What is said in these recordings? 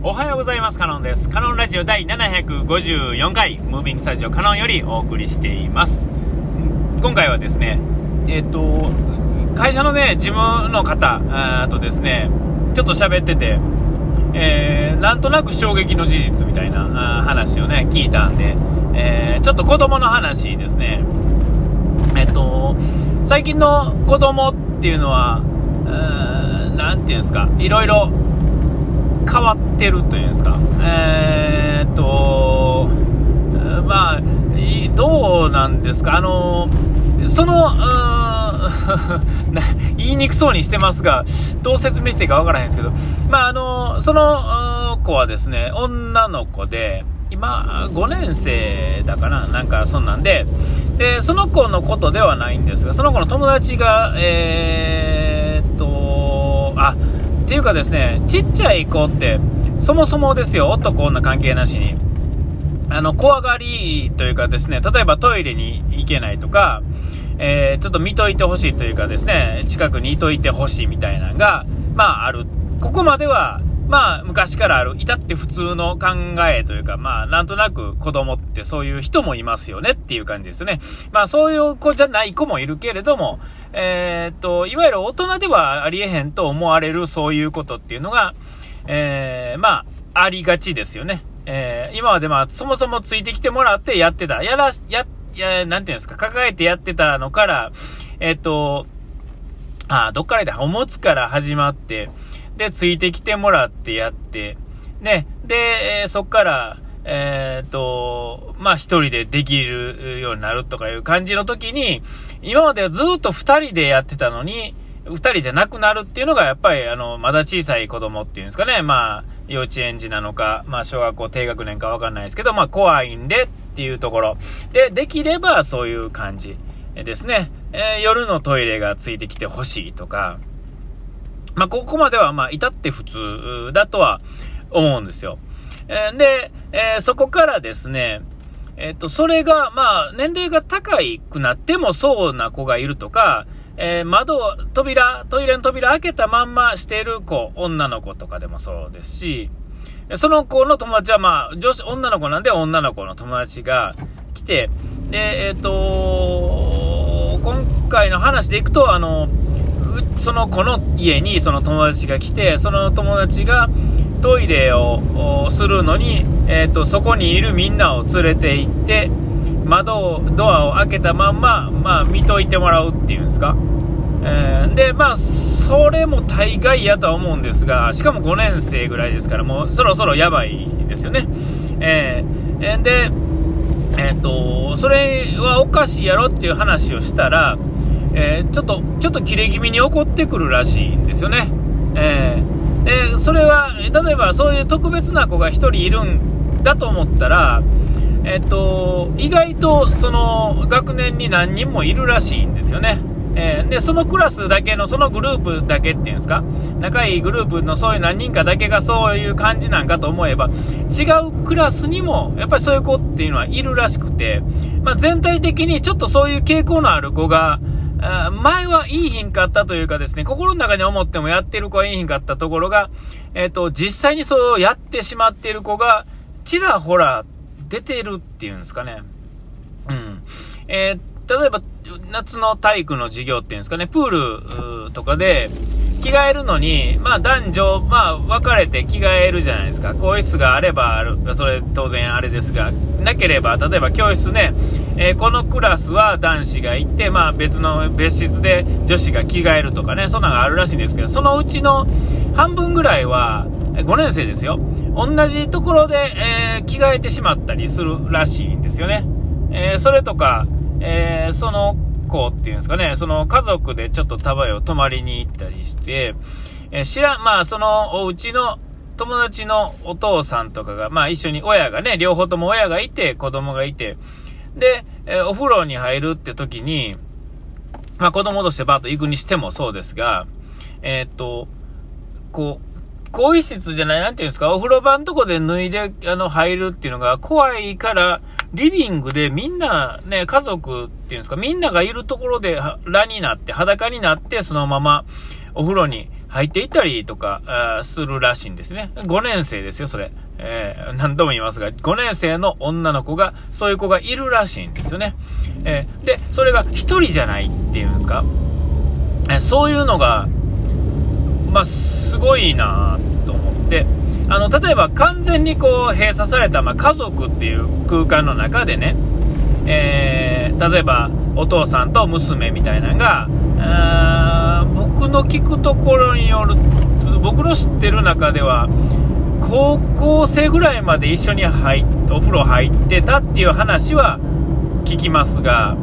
おはようございます。カノンです。カノンラジオ第754回、ムービングスタジオカノンよりお送りしています。今回はですね、えっ、と、会社のね、事務の方、あとですね、ちょっと喋ってて、えー、なんとなく衝撃の事実みたいな話をね、聞いたんで、えー、ちょっと子供の話ですね。えっ、と、最近の子供っていうのは、うーんなんていうんですか、いろいろ変わってるというんですか、えー、っと、まあ、どうなんですか、あの、その、言いにくそうにしてますが、どう説明していいかわからないんですけど、まあ、あの、その子はですね、女の子で、今、5年生だかな、なんかそんなんで、で、その子のことではないんですが、その子の友達が、えー、っと、あ、ていうかですね、ちっちゃい子って、そもそもですよ、男女関係なしに、あの、怖がりというかですね、例えばトイレに行けないとか、えーちょっと見といてほしいというかですね、近くにいといてほしいみたいなのが、まあある。ここまでは、まあ昔からある、至って普通の考えというか、まあなんとなく子供ってそういう人もいますよねっていう感じですね。まあそういう子じゃない子もいるけれども、えーっと、いわゆる大人ではありえへんと思われるそういうことっていうのが、えーまあ、ありがちですよね。えー今までまあ、そもそもついてきてもらってやってた。やら、や、や、なんていうんですか、抱えてやってたのから、えっと、あ、どっからだ、おむつから始まって、で、ついてきてもらってやって、ね、で、そっから、えーと、まあ、一人でできるようになるとかいう感じの時に、今まではずっと二人でやってたのに、二人じゃなくなるっていうのが、やっぱり、あの、まだ小さい子供っていうんですかね、まあ、幼稚園児なのか、まあ、小学校低学年かわかんないですけど、まあ、怖いんでっていうところ。で、できればそういう感じですね。えー夜のトイレがついてきてほしいとか、まあ、ここまでは、まあ、至って普通だとは思うんですよ。えーで、えーそこからですね、えっ、と、それが、まあ、年齢が高いくなってもそうな子がいるとか、え窓、扉、トイレの扉開けたまんましてる子、女の子とかでもそうですし、その子の友達は、まあ、女子、女の子なんで女の子の友達が来て、で、えっ、と、今回の話でいくと、あの、その子の家にその友達が来て、その友達がトイレをするのに、えっ、と、そこにいるみんなを連れて行って、窓を、ドアを開けたまんま、まあ、見といてもらうっていうんですか。えーで、まあ、それも大概やとは思うんですが、しかも5年生ぐらいですから、もうそろそろやばいですよね。えーで、えっ、と、それはおかしいやろっていう話をしたら、えーちょっと、ちょっと切れ気味に怒ってくるらしいんですよね。えーで、それは、例えばそういう特別な子が1人いるんだと思ったら、えっ、と、意外とその学年に何人もいるらしいんですよね。えで、そのクラスだけの、そのグループだけっていうんですか、仲いいグループのそういう何人かだけがそういう感じなんかと思えば、違うクラスにも、やっぱりそういう子っていうのはいるらしくて、まあ、全体的にちょっとそういう傾向のある子が、前はいいひんかったというかですね、心の中に思ってもやってる子はいいひんかったところが、えっ、と、実際にそうやってしまっている子が、ちらほら出てるっていうんですかね。うん。えー例えば、夏の体育の授業っていうんですかね、プールとかで、着替えるのに、まあ男女、まあ分かれて着替えるじゃないですか。更衣室があればある、それ当然あれですが、なければ、例えば教室ね、えーこのクラスは男子が行って、まあ別の別室で女子が着替えるとかね、そんなのがあるらしいんですけど、そのうちの半分ぐらいは、5年生ですよ。同じところで、えー着替えてしまったりするらしいんですよね。えーそれとか、えその子っていうんですかね、その家族でちょっとタバを泊まりに行ったりして、えー知らん、まあそのお家の友達のお父さんとかが、まあ一緒に親がね、両方とも親がいて、子供がいて、で、えーお風呂に入るって時に、まあ子供としてバーッと行くにしてもそうですが、えーっと、こう、更衣室じゃない、なんていうんですか、お風呂場のとこで脱いで、あの、入るっていうのが怖いから、リビングでみんな、ね、家族っていうんですか、みんながいるところで、裸になって、裸になって、そのままお風呂に入っていったりとか、するらしいんですね。5年生ですよ、それ。えー、何度も言いますが、5年生の女の子が、そういう子がいるらしいんですよね。えー、で、それが1人じゃないっていうんですか。えー、そういうのが、まあ、すごいなと思って、あの、例えば完全にこう閉鎖された、まあ、家族っていう空間の中でね、えー、例えばお父さんと娘みたいなのが、僕の聞くところによる僕の知ってる中では高校生ぐらいまで一緒に入お風呂入ってたっていう話は聞きますが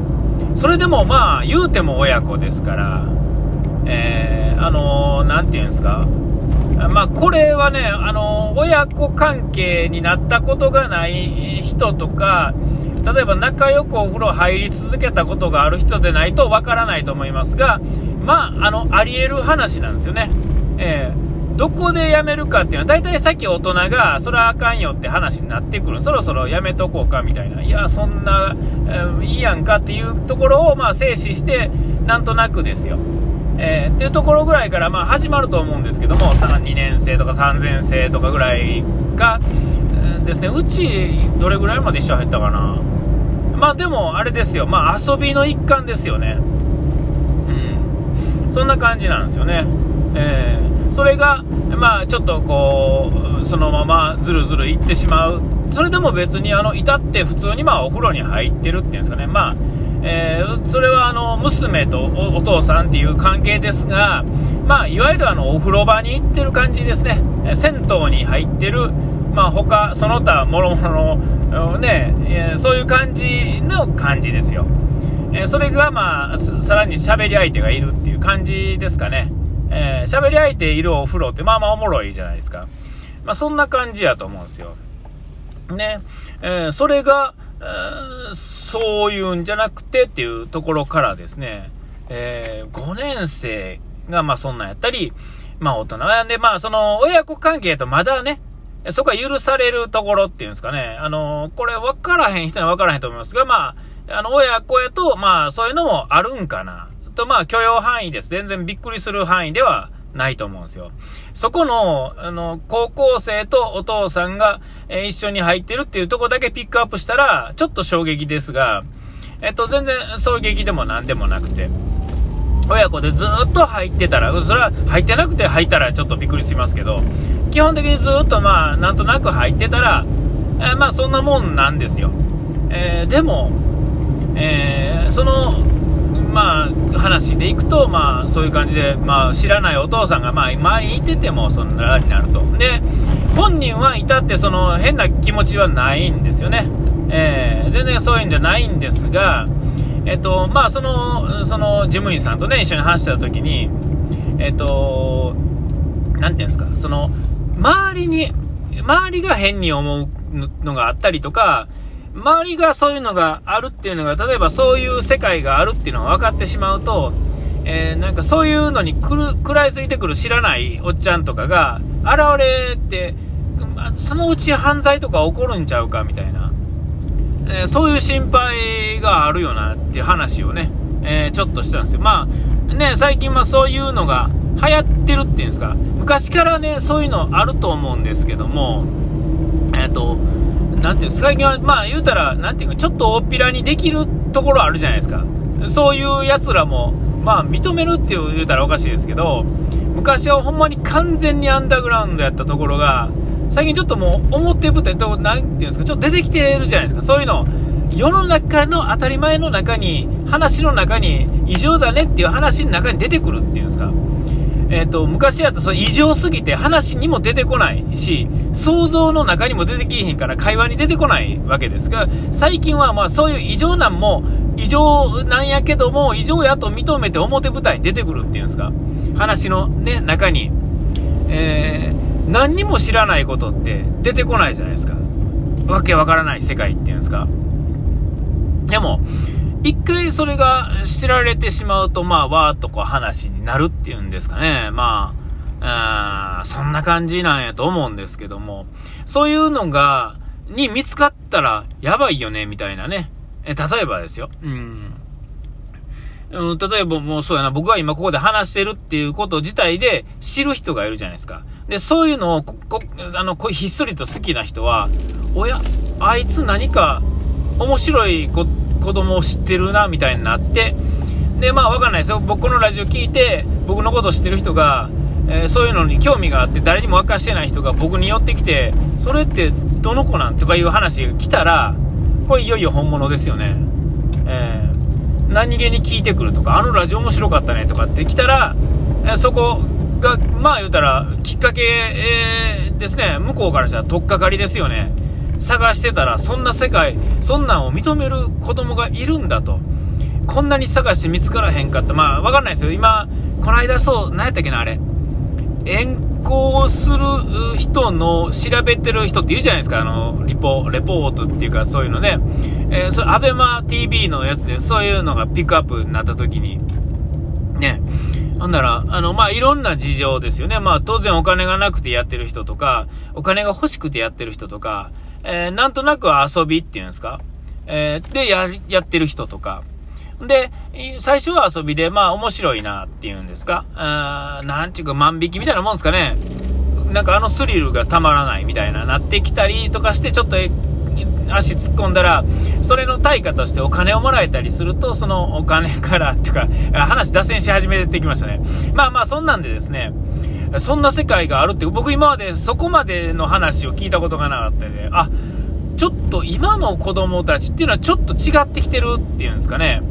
それでもまあ言うても親子ですから、えー、あの何、ー、て言うんですかまあ、これはね、あの親子関係になったことがない人とか、例えば仲良くお風呂入り続けたことがある人でないとわからないと思いますが、まあ、あの、あり得る話なんですよね。えー、どこで辞めるかっていうのは、大体さっき大人が、それはあかんよって話になってくる。そろそろ辞めとこうかみたいな。いや、そんな、えー、いいやんかっていうところを、まあ、静止して、なんとなくですよ。えー、っていうところぐらいから、まあ、始まると思うんですけども、2年生とか3年生とかぐらいが、ですね、うち、どれぐらいまで一緒入ったかな。まあでも、あれですよ、まあ遊びの一環ですよね。うん。そんな感じなんですよね。えー、それが、まあちょっとこう、そのままずるずるいってしまう。それでも別に、あの、至って普通にまあお風呂に入ってるっていうんですかね。まあ、えー、それはあの娘とお父さんっていう関係ですが、まあ、いわゆるあのお風呂場に行ってる感じですね、銭湯に入ってる、まあ、他その他もろもろの、ね、そういう感じの感じですよ。えそれが、まあ、さらに喋り相手がいるっていう感じですかね。えー、喋り相手いるお風呂ってまあまあおもろいじゃないですか。まあそんな感じやと思うんですよ。ね。えー、それが、そういうんじゃなくてっていうところからですね、えー、5年生がまあそんなんやったり、まあ大人なんで、まあその親子関係とまだね、そこは許されるところっていうんですかね。あの、これ分からへん人には分からへんと思いますが、まあ、あの、親子やと、まあ、そういうのもあるんかな。と、まあ、許容範囲です。全然びっくりする範囲ではないと思うんですよ。そこの、あの、高校生とお父さんが、え、一緒に入ってるっていうとこだけピックアップしたら、ちょっと衝撃ですが、えっと、全然衝撃でも何でもなくて、親子でずっと入ってたら、それは入ってなくて入ったらちょっとびっくりしますけど、基本的にずっとまあ、なんとなく入ってたら、えー、まあそんなもんなんですよ。えー、でも、えー、その、まあ、話でいくと、まあ、そういう感じで、まあ、知らないお父さんが、まあ、前にいてても、そんなになると。で、本人はいたって、その、変な気持ちはないんですよね。えー、全然そういうんじゃないんですが、えっと、まあ、その、その、事務員さんとね、一緒に話してた時に、えっと、なんていうんですか、その、周りに、周りが変に思うのがあったりとか、周りがそういうのがあるっていうのが、例えばそういう世界があるっていうのが分かってしまうと、えー、なんかそういうのにくる食らいついてくる知らないおっちゃんとかが現れて、そのうち犯罪とか起こるんちゃうかみたいな、えー、そういう心配があるよなっていう話をね、えー、ちょっとしたんですよ。まあ、ね、最近はそういうのが流行ってるっていうんですか、昔からね、そういうのあると思うんですけども、えっ、と、なんていう、最近は、まあ言うたら、なんていうか、ちょっと大っぴらにできるところあるじゃないですか。そういう奴らも、まあ認めるって言うたらおかしいですけど、昔はほんまに完全にアンダーグラウンドやったところが、最近ちょっともう表舞台と、なんていうんですか、ちょっと出てきてるじゃないですか。そういうの、世の中の当たり前の中に、話の中に異常だねっていう話の中に出てくるっていうんですか。えっ、ー、と、昔やったら異常すぎて話にも出てこないし、想像の中にも出てきへんから会話に出てこないわけですが、最近はまあそういう異常なんも、異常なんやけども、異常やと認めて表舞台に出てくるっていうんですか。話のね、中に。えー、何にも知らないことって出てこないじゃないですか。わけわからない世界っていうんですか。でも、一回それが知られてしまうと、まあ、わーっとこう話になるっていうんですかね。まあ、あそんな感じなんやと思うんですけども、そういうのが、に見つかったらやばいよね、みたいなね。え、例えばですよ。うん。うん、例えばもうそうやな、僕が今ここで話してるっていうこと自体で知る人がいるじゃないですか。で、そういうのをこ、こあの、こひっそりと好きな人は、おや、あいつ何か面白い子子供を知ってるな、みたいになって、で、まあわかんないですよ。僕このラジオ聞いて、僕のことを知ってる人が、えー、そういうのに興味があって誰にも明かしてない人が僕に寄ってきて、それってどの子なんとかいう話が来たら、これいよいよ本物ですよね。えー、何気に聞いてくるとか、あのラジオ面白かったねとかって来たら、えー、そこが、まあ言うたら、きっかけ、えー、ですね、向こうからしたら取っかかりですよね。探してたら、そんな世界、そんなんを認める子供がいるんだと。こんなに探して見つからへんかった。まあ、わかんないですよ。今、この間そう、何やったっけな、あれ。遠行する人の調べてる人っているじゃないですか、あの、リポ、レポートっていうかそういうのね。えー、それ、アベマ TV のやつでそういうのがピックアップになった時に、ね。ほんなら、あの、まあ、いろんな事情ですよね。まあ、当然お金がなくてやってる人とか、お金が欲しくてやってる人とか、えー、なんとなく遊びっていうんですか、えー、でや、やってる人とか、で、最初は遊びで、まあ面白いなっていうんですか、あなんちゅうか万引きみたいなもんですかね。なんかあのスリルがたまらないみたいななってきたりとかして、ちょっと足突っ込んだら、それの対価としてお金をもらえたりすると、そのお金からっていうか、話脱線し始めてきましたね。まあまあそんなんでですね、そんな世界があるって、僕今までそこまでの話を聞いたことがなかったで、あ、ちょっと今の子供たちっていうのはちょっと違ってきてるっていうんですかね。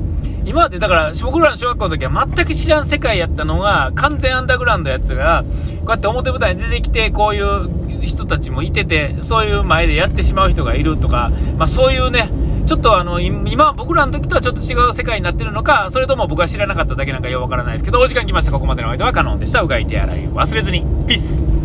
今までだから僕らの小学校の時は全く知らん世界やったのが完全アンダーグラウンドやつがこうやって表舞台に出てきてこういう人たちもいててそういう前でやってしまう人がいるとか、まあ、そういうねちょっとあの今僕らの時とはちょっと違う世界になってるのかそれとも僕は知らなかっただけなんかようわからないですけどお時間来ました。ここまでのお相手はカノンでした。うがい手洗い忘れずに。ピース。